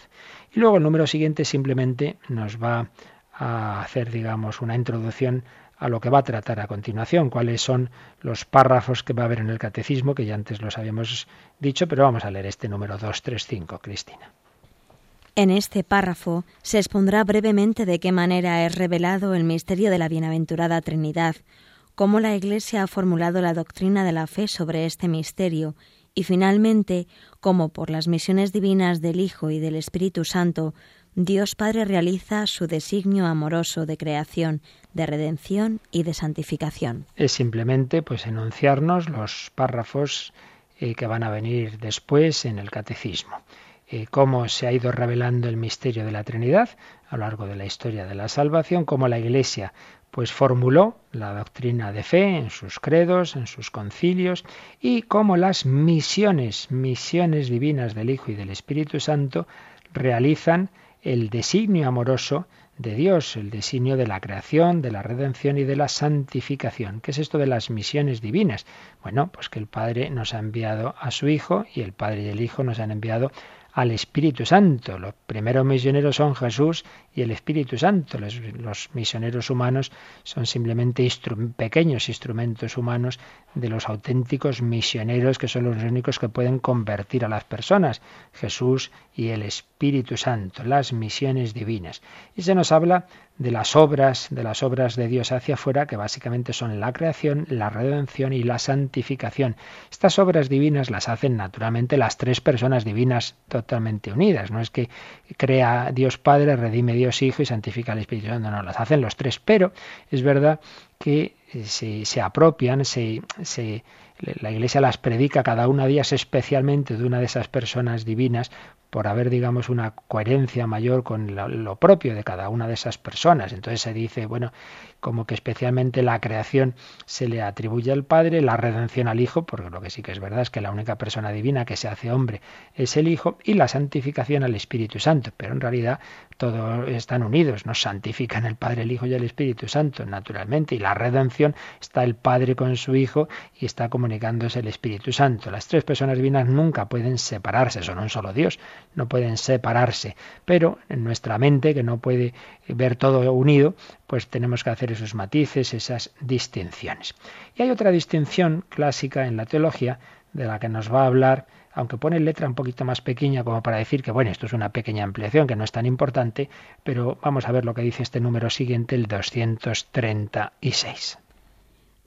Y luego el número siguiente simplemente nos va a hacer, digamos, una introducción a lo que va a tratar a continuación, cuáles son los párrafos que va a haber en el catecismo, que ya antes los habíamos dicho, pero vamos a leer este número 235, Cristina. En este párrafo se expondrá brevemente de qué manera es revelado el misterio de la bienaventurada Trinidad, cómo la Iglesia ha formulado la doctrina de la fe sobre este misterio y finalmente cómo por las misiones divinas del Hijo y del Espíritu Santo Dios Padre realiza su designio amoroso de creación, de redención y de santificación. Es simplemente pues enunciarnos los párrafos eh, que van a venir después en el catecismo. Eh, cómo se ha ido revelando el misterio de la Trinidad a lo largo de la historia de la salvación, cómo la Iglesia pues formuló la doctrina de fe en sus credos, en sus concilios, y cómo las misiones, misiones divinas del Hijo y del Espíritu Santo, realizan el designio amoroso de Dios, el designio de la creación, de la redención y de la santificación. ¿Qué es esto de las misiones divinas? Bueno, pues que el Padre nos ha enviado a su Hijo y el Padre y el Hijo nos han enviado al Espíritu Santo. Los primeros misioneros son Jesús y el Espíritu Santo. Los, misioneros humanos son simplemente pequeños instrumentos humanos de los auténticos misioneros que son los únicos que pueden convertir a las personas. Jesús y el Espíritu Santo, las misiones divinas. Y se nos habla de las obras, de las obras de Dios hacia afuera, que básicamente son la creación, la redención y la santificación. Estas obras divinas las hacen naturalmente las tres personas divinas totalmente unidas. No es que crea Dios Padre, redime Dios Hijo y santifica al Espíritu Santo, no, las hacen los tres. Pero es verdad que se, se apropian, se, se la Iglesia las predica cada una de ellas especialmente de una de esas personas divinas por haber, digamos, una coherencia mayor con lo, propio de cada una de esas personas. Entonces se dice, bueno, como que especialmente la creación se le atribuye al Padre, la redención al Hijo, porque lo que sí que es verdad es que la única persona divina que se hace hombre es el Hijo, y la santificación al Espíritu Santo. Pero en realidad todos están unidos, nos santifican el Padre, el Hijo y el Espíritu Santo, naturalmente, y la redención está el Padre con su Hijo y está comunicándose el Espíritu Santo. Las tres personas divinas nunca pueden separarse, son un solo Dios, no pueden separarse, pero en nuestra mente, que no puede ver todo unido, pues tenemos que hacer esos matices, esas distinciones. Y hay otra distinción clásica en la teología de la que nos va a hablar, aunque pone letra un poquito más pequeña como para decir que bueno, esto es una pequeña ampliación que no es tan importante, pero vamos a ver lo que dice este número siguiente, el 236.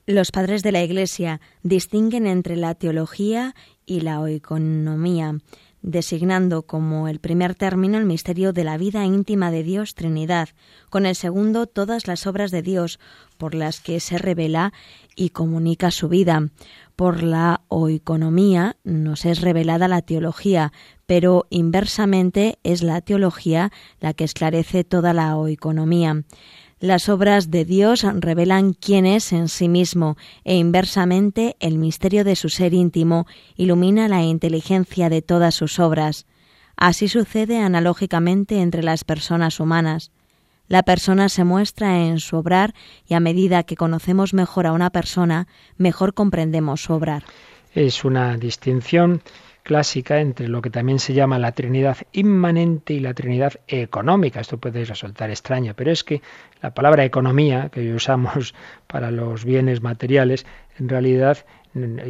Los padres de la Iglesia distinguen entre la teología y la oeconomía designando como el primer término el misterio de la vida íntima de Dios Trinidad, con el segundo todas las obras de Dios por las que se revela y comunica su vida. Por la oeconomía nos es revelada la teología, pero inversamente es la teología la que esclarece toda la oeconomía. Las obras de Dios revelan quién es en sí mismo e inversamente el misterio de su ser íntimo ilumina la inteligencia de todas sus obras. Así sucede analógicamente entre las personas humanas. La persona se muestra en su obrar y a medida que conocemos mejor a una persona, mejor comprendemos su obrar. Es una distinción clásica entre lo que también se llama la Trinidad inmanente y la Trinidad económica. Esto puede resultar extraño, pero es que la palabra economía que usamos para los bienes materiales, en realidad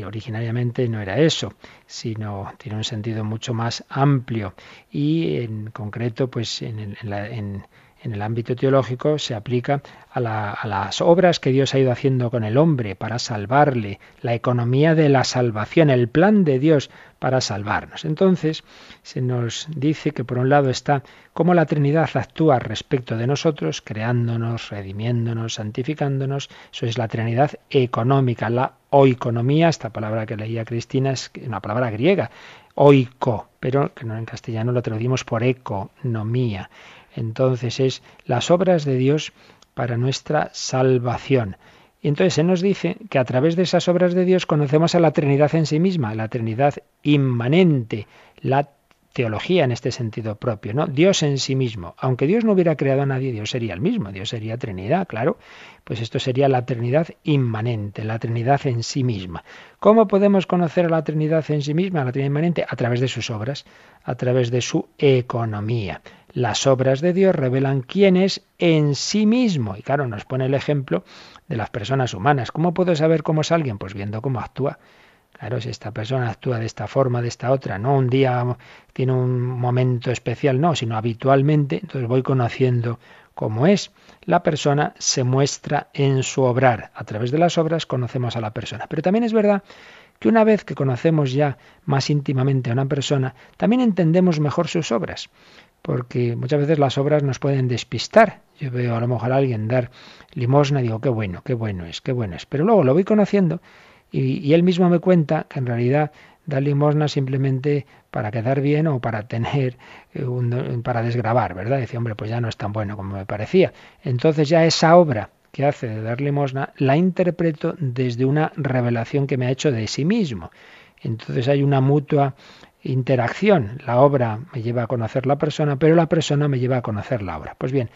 originariamente no era eso, sino tiene un sentido mucho más amplio y en concreto pues en, en, en el ámbito teológico se aplica a, las obras que Dios ha ido haciendo con el hombre para salvarle, la economía de la salvación, el plan de Dios para salvarnos. Entonces se nos dice que por un lado está cómo la Trinidad actúa respecto de nosotros, creándonos, redimiéndonos, santificándonos. Eso es la Trinidad económica, la oikonomía, esta palabra que leía Cristina es una palabra griega, oiko, pero que en castellano lo traducimos por economía. Entonces es las obras de Dios para nuestra salvación. Y entonces se nos dice que a través de esas obras de Dios conocemos a la Trinidad en sí misma, la Trinidad inmanente, la teología en este sentido propio, ¿no? Dios en sí mismo. Aunque Dios no hubiera creado a nadie, Dios sería el mismo, Dios sería Trinidad, claro. Pues esto sería la Trinidad inmanente, la Trinidad en sí misma. ¿Cómo podemos conocer a la Trinidad en sí misma, a la Trinidad inmanente? A través de sus obras, a través de su economía. Las obras de Dios revelan quién es en sí mismo. Y claro, nos pone el ejemplo de las personas humanas. ¿Cómo puedo saber cómo es alguien? Pues viendo cómo actúa. Claro, si esta persona actúa de esta forma, de esta otra, no un día tiene un momento especial, no, sino habitualmente, entonces voy conociendo cómo es. La persona se muestra en su obrar. A través de las obras conocemos a la persona. Pero también es verdad que una vez que conocemos ya más íntimamente a una persona, también entendemos mejor sus obras porque muchas veces las obras nos pueden despistar. Yo veo a lo mejor a alguien dar limosna y digo, qué bueno, qué bueno es, qué bueno es. Pero luego lo voy conociendo y, él mismo me cuenta que en realidad da limosna simplemente para quedar bien o para tener, eh, un, para desgrabar, ¿verdad? Dice, hombre, pues ya no es tan bueno como me parecía. Entonces ya esa obra que hace de dar limosna la interpreto desde una revelación que me ha hecho de sí mismo. Entonces hay una mutua interacción. La obra me lleva a conocer la persona, pero la persona me lleva a conocer la obra. Pues bien,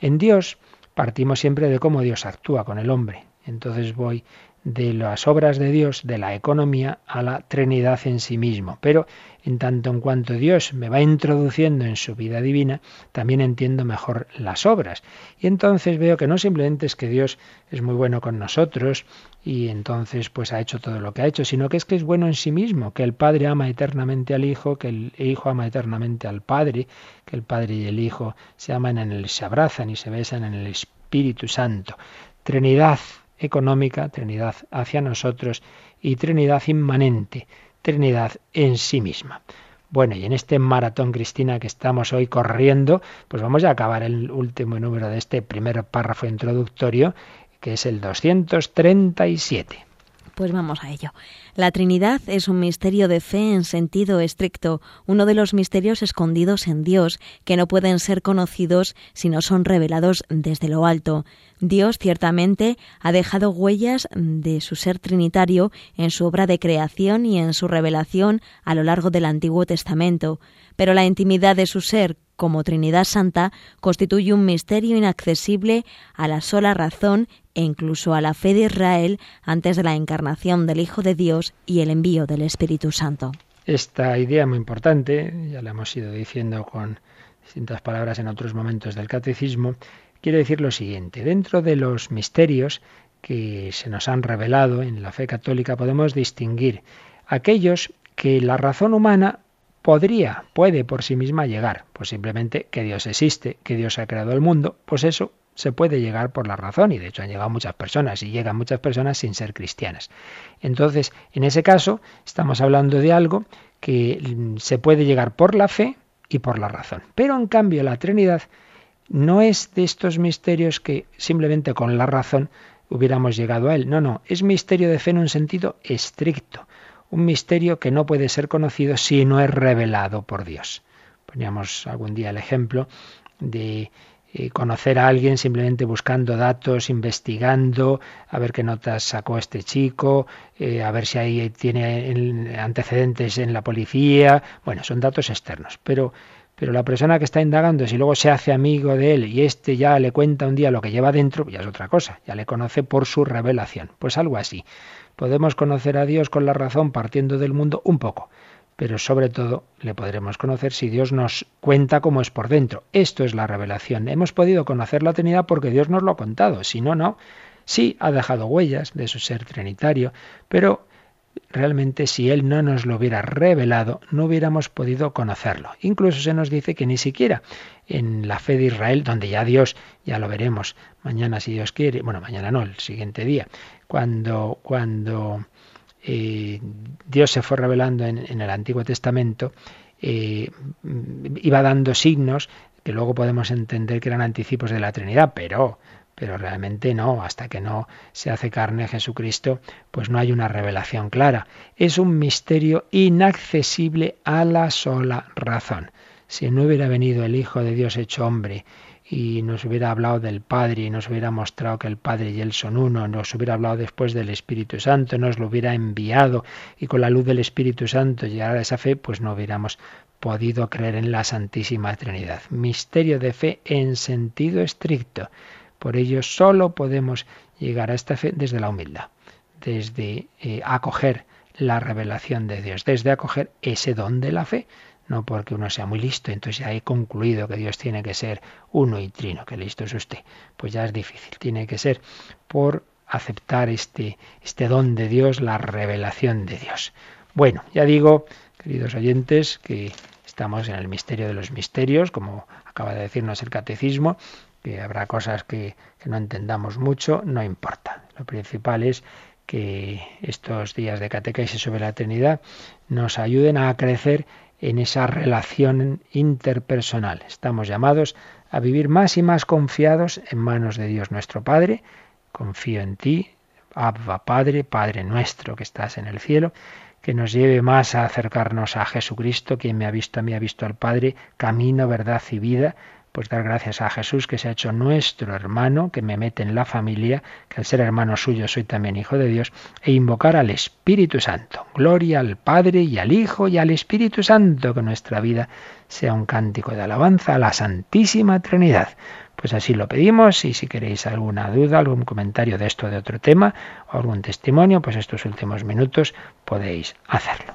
en Dios partimos siempre de cómo Dios actúa con el hombre. Entonces voy de las obras de Dios, de la economía, a la Trinidad en sí mismo. Pero en tanto en cuanto Dios me va introduciendo en su vida divina, también entiendo mejor las obras. Y entonces veo que no simplemente es que Dios es muy bueno con nosotros y entonces pues ha hecho todo lo que ha hecho, sino que es que es bueno en sí mismo, que el Padre ama eternamente al Hijo, que el Hijo ama eternamente al Padre, que el Padre y el Hijo se aman en el se abrazan y se besan en el Espíritu Santo. Trinidad económica, Trinidad hacia nosotros y Trinidad inmanente, Trinidad en sí misma. Bueno, y en este maratón, Cristina, que estamos hoy corriendo, pues vamos a acabar el último número de este primer párrafo introductorio, que es el 237. Pues vamos a ello. La Trinidad es un misterio de fe en sentido estricto, uno de los misterios escondidos en Dios, que no pueden ser conocidos si no son revelados desde lo alto. Dios ciertamente ha dejado huellas de su ser trinitario en su obra de creación y en su revelación a lo largo del Antiguo Testamento, pero la intimidad de su ser como Trinidad Santa constituye un misterio inaccesible a la sola razón e incluso a la fe de Israel antes de la encarnación del Hijo de Dios y el envío del Espíritu Santo. Esta idea muy importante, ya la hemos ido diciendo con distintas palabras en otros momentos del catecismo, quiere decir lo siguiente. Dentro de los misterios que se nos han revelado en la fe católica podemos distinguir aquellos que la razón humana podría, puede por sí misma llegar, pues simplemente que Dios existe, que Dios ha creado el mundo, pues eso se puede llegar por la razón y de hecho han llegado muchas personas y llegan muchas personas sin ser cristianas. Entonces, en ese caso, estamos hablando de algo que mm, se puede llegar por la fe y por la razón. Pero en cambio la Trinidad no es de estos misterios que simplemente con la razón hubiéramos llegado a él. No, no, es misterio de fe en un sentido estricto, un misterio que no puede ser conocido si no es revelado por Dios. Poníamos algún día el ejemplo de eh, conocer a alguien simplemente buscando datos, investigando, a ver qué notas sacó este chico, eh, a ver si ahí tiene antecedentes en la policía. Bueno, son datos externos, pero pero la persona que está indagando, si luego se hace amigo de él y éste ya le cuenta un día lo que lleva dentro, ya es otra cosa, ya le conoce por su revelación. Pues algo así. Podemos conocer a Dios con la razón partiendo del mundo un poco, pero sobre todo le podremos conocer si Dios nos cuenta cómo es por dentro. Esto es la revelación. Hemos podido conocer la Trinidad porque Dios nos lo ha contado, si no, no. Sí ha dejado huellas de su ser trinitario, pero realmente si Él no nos lo hubiera revelado, no hubiéramos podido conocerlo. Incluso se nos dice que ni siquiera en la fe de Israel, donde ya Dios, ya lo veremos mañana si Dios quiere, bueno, mañana no, el siguiente día, cuando, cuando eh, Dios se fue revelando en, el Antiguo Testamento, eh, iba dando signos que luego podemos entender que eran anticipos de la Trinidad, pero pero realmente no, hasta que no se hace carne Jesucristo, pues no hay una revelación clara. Es un misterio inaccesible a la sola razón. Si no hubiera venido el Hijo de Dios hecho hombre y nos hubiera hablado del Padre y nos hubiera mostrado que el Padre y Él son uno, nos hubiera hablado después del Espíritu Santo, nos lo hubiera enviado y con la luz del Espíritu Santo llegar a esa fe, pues no hubiéramos podido creer en la Santísima Trinidad. Misterio de fe en sentido estricto. Por ello solo podemos llegar a esta fe desde la humildad, desde eh, acoger la revelación de Dios, desde acoger ese don de la fe no porque uno sea muy listo, entonces ya he concluido que Dios tiene que ser uno y trino, que listo es usted. Pues ya es difícil, tiene que ser por aceptar este, este don de Dios, la revelación de Dios. Bueno, ya digo, queridos oyentes, que estamos en el misterio de los misterios, como acaba de decirnos el catecismo, que habrá cosas que, que no entendamos mucho, no importa. Lo principal es que estos días de catequesis sobre la Trinidad nos ayuden a crecer en esa relación interpersonal. Estamos llamados a vivir más y más confiados en manos de Dios nuestro Padre. Confío en ti, Abba Padre, Padre nuestro que estás en el cielo, que nos lleve más a acercarnos a Jesucristo, quien me ha visto a mí, ha visto al Padre, camino, verdad y vida, pues dar gracias a Jesús que se ha hecho nuestro hermano, que me mete en la familia, que al ser hermano suyo soy también hijo de Dios, e invocar al Espíritu Santo. Gloria al Padre y al Hijo y al Espíritu Santo, que nuestra vida sea un cántico de alabanza a la Santísima Trinidad. pues así lo pedimos y si queréis alguna duda, algún comentario de esto, de otro tema o algún testimonio, pues estos últimos minutos podéis hacerlo.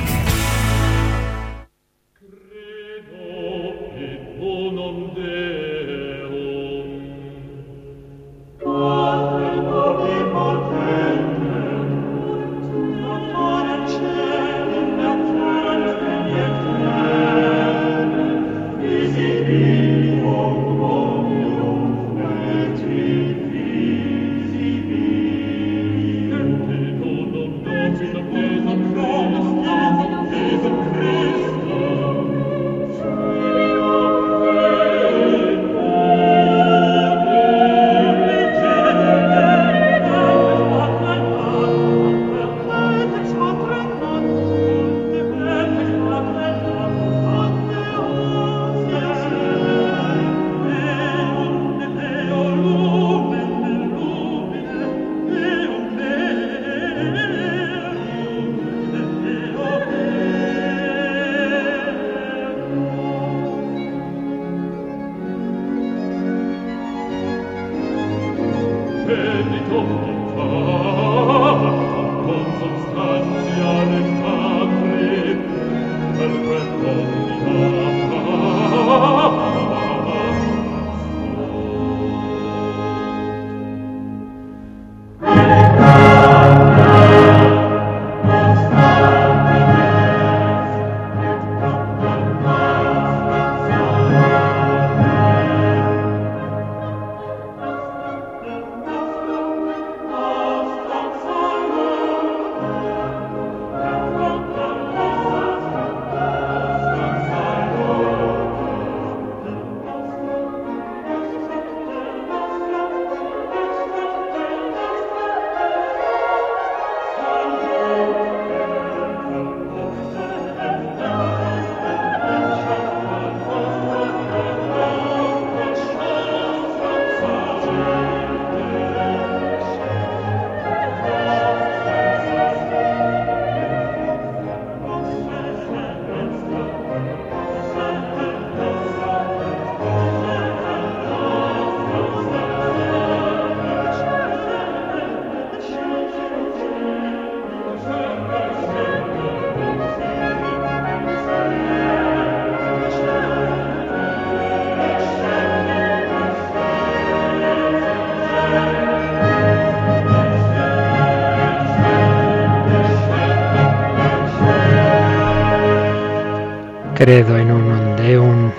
Credo en un Deum,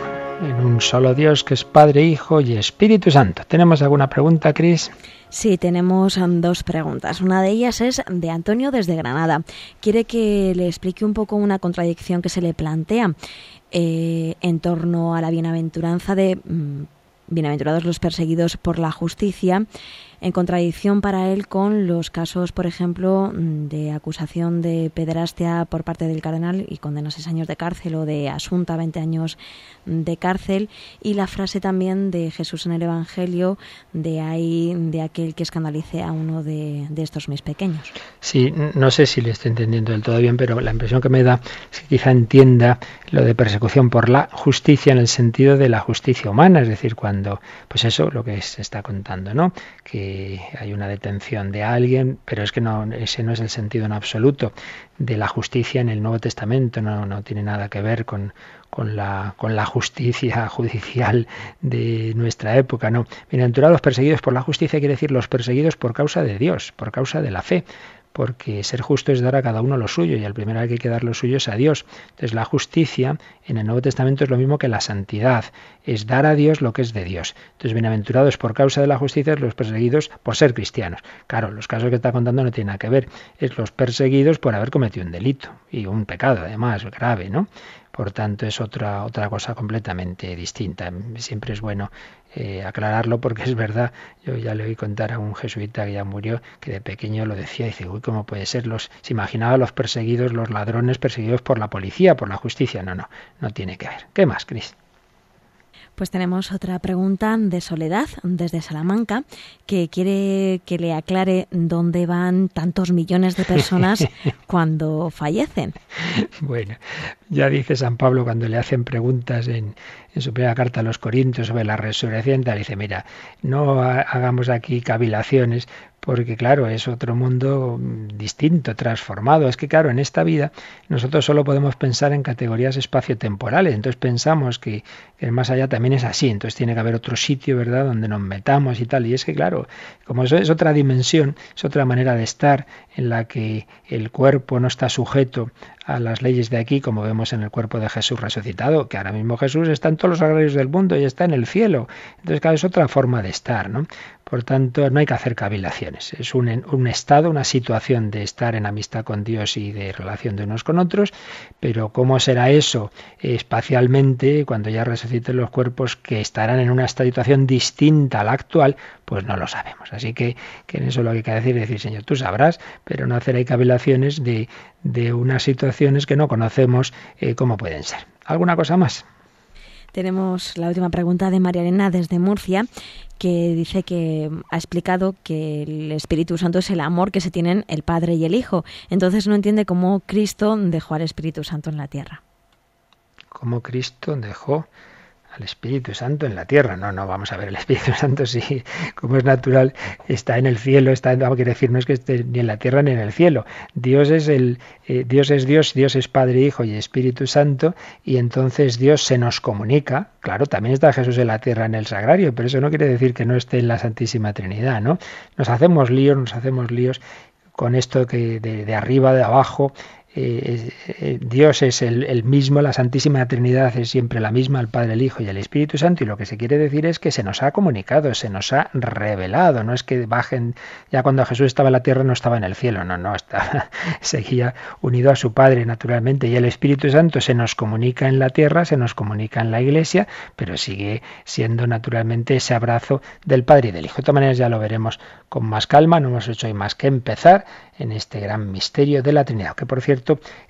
en un solo Dios que es Padre, Hijo y Espíritu Santo. ¿Tenemos alguna pregunta, Cris? Sí, tenemos dos preguntas. Una de ellas es de Antonio desde Granada. Quiere que le explique un poco una contradicción que se le plantea eh, en torno a la bienaventuranza de mm, bienaventurados los perseguidos por la justicia en contradicción para él con los casos, por ejemplo, de acusación de pederastia por parte del cardenal y condena seis años de cárcel o de asunta 20 años de cárcel y la frase también de Jesús en el Evangelio de ahí de aquel que escandalice a uno de, estos mis pequeños. Sí, no sé si le estoy entendiendo del todo bien, pero la impresión que me da es que quizá entienda lo de persecución por la justicia en el sentido de la justicia humana, es decir, cuando, pues eso, lo que se está contando, ¿no? Que hay una detención de alguien, pero es que no, ese no es el sentido en absoluto de la justicia en el Nuevo Testamento, no, tiene nada que ver con, con la, con la justicia judicial de nuestra época, no. Bienaventurados perseguidos por la justicia quiere decir los perseguidos por causa de Dios, por causa de la fe porque ser justo es dar a cada uno lo suyo y al primero hay que dar lo suyo es a Dios. Entonces la justicia en el Nuevo Testamento es lo mismo que la santidad, es dar a Dios lo que es de Dios. Entonces bienaventurados por causa de la justicia, los perseguidos por ser cristianos. Claro, los casos que está contando no tienen nada que ver, es los perseguidos por haber cometido un delito y un pecado además grave, ¿no? Por tanto es otra, otra cosa completamente distinta. Siempre es bueno eh, aclararlo porque es verdad, yo ya le oí contar a un jesuita que ya murió, que de pequeño lo decía, dice, uy, ¿cómo puede ser? Los, se imaginaba los perseguidos, los ladrones perseguidos por la policía, por la justicia. No, no, no tiene que ver. ¿Qué más, Cris? Pues tenemos otra pregunta de Soledad desde Salamanca que quiere que le aclare dónde van tantos millones de personas cuando fallecen. Bueno, ya dice San Pablo cuando le hacen preguntas en, en su primera carta a los Corintios sobre la resurrección, dice, mira, no hagamos aquí cavilaciones porque claro, es otro mundo distinto, transformado. Es que claro, en esta vida nosotros solo podemos pensar en categorías espaciotemporales, entonces pensamos que, que, más allá también es así, entonces tiene que haber otro sitio, ¿verdad?, donde nos metamos y tal. Y es que claro, como eso es otra dimensión, es otra manera de estar en la que el cuerpo no está sujeto a las leyes de aquí, como vemos en el cuerpo de Jesús resucitado, que ahora mismo Jesús está en todos los agrarios del mundo y está en el cielo. Entonces, claro, es otra forma de estar, ¿no? Por tanto, no hay que hacer cavilaciones. Es un, un, estado, una situación de estar en amistad con Dios y de relación de unos con otros, pero ¿cómo será eso espacialmente cuando ya resuciten los cuerpos que estarán en una situación distinta a la actual? Pues no lo sabemos. Así que, que en eso lo que hay que decir es decir, Señor, tú sabrás, pero no hacer ahí cavilaciones de, de unas situaciones que no conocemos eh, cómo pueden ser. ¿Alguna cosa más? Tenemos la última pregunta de María Elena desde Murcia, que dice que ha explicado que el Espíritu Santo es el amor que se tienen el Padre y el Hijo. Entonces no entiende cómo Cristo dejó al Espíritu Santo en la tierra. ¿Cómo Cristo dejó al Espíritu Santo en la tierra. No, no, vamos a ver, el Espíritu Santo sí, como es natural, está en el cielo, está, no quiere decir, no es que esté ni en la tierra ni en el cielo. Dios es el, eh, Dios es Dios, Dios es Padre, Hijo y Espíritu Santo, y entonces Dios se nos comunica. Claro, también está Jesús en la tierra, en el sagrario, pero eso no quiere decir que no esté en la Santísima Trinidad, ¿no? Nos hacemos líos, nos hacemos líos con esto que de, de arriba, de abajo, eh, eh, Dios es el, mismo, la Santísima Trinidad es siempre la misma, el Padre, el Hijo y el Espíritu Santo, y lo que se quiere decir es que se nos ha comunicado, se nos ha revelado, no es que bajen, ya cuando Jesús estaba en la tierra no estaba en el cielo, no, no, está, seguía unido a su Padre naturalmente, y el Espíritu Santo se nos comunica en la tierra, se nos comunica en la iglesia, pero sigue siendo naturalmente ese abrazo del Padre y del Hijo. De todas maneras ya lo veremos con más calma, no hemos hecho hoy más que empezar en este gran misterio de la Trinidad, que por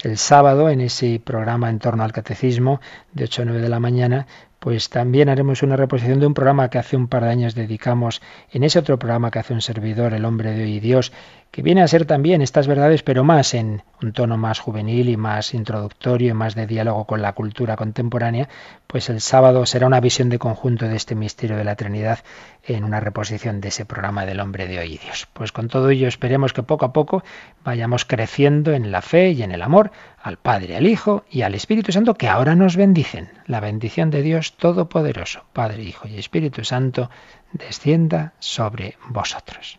el sábado en ese programa en torno al catecismo de 8 a 9 de la mañana, pues también haremos una reposición de un programa que hace un par de años dedicamos en ese otro programa que hace un servidor, El hombre de hoy y Dios, que viene a ser también estas verdades, pero más en un tono más juvenil y más introductorio y más de diálogo con la cultura contemporánea, pues el sábado será una visión de conjunto de este misterio de la Trinidad en una reposición de ese programa del hombre de hoy Dios. Pues con todo ello esperemos que poco a poco vayamos creciendo en la fe y en el amor al Padre, al Hijo y al Espíritu Santo que ahora nos bendicen. La bendición de Dios Todopoderoso, Padre, Hijo y Espíritu Santo, descienda sobre vosotros.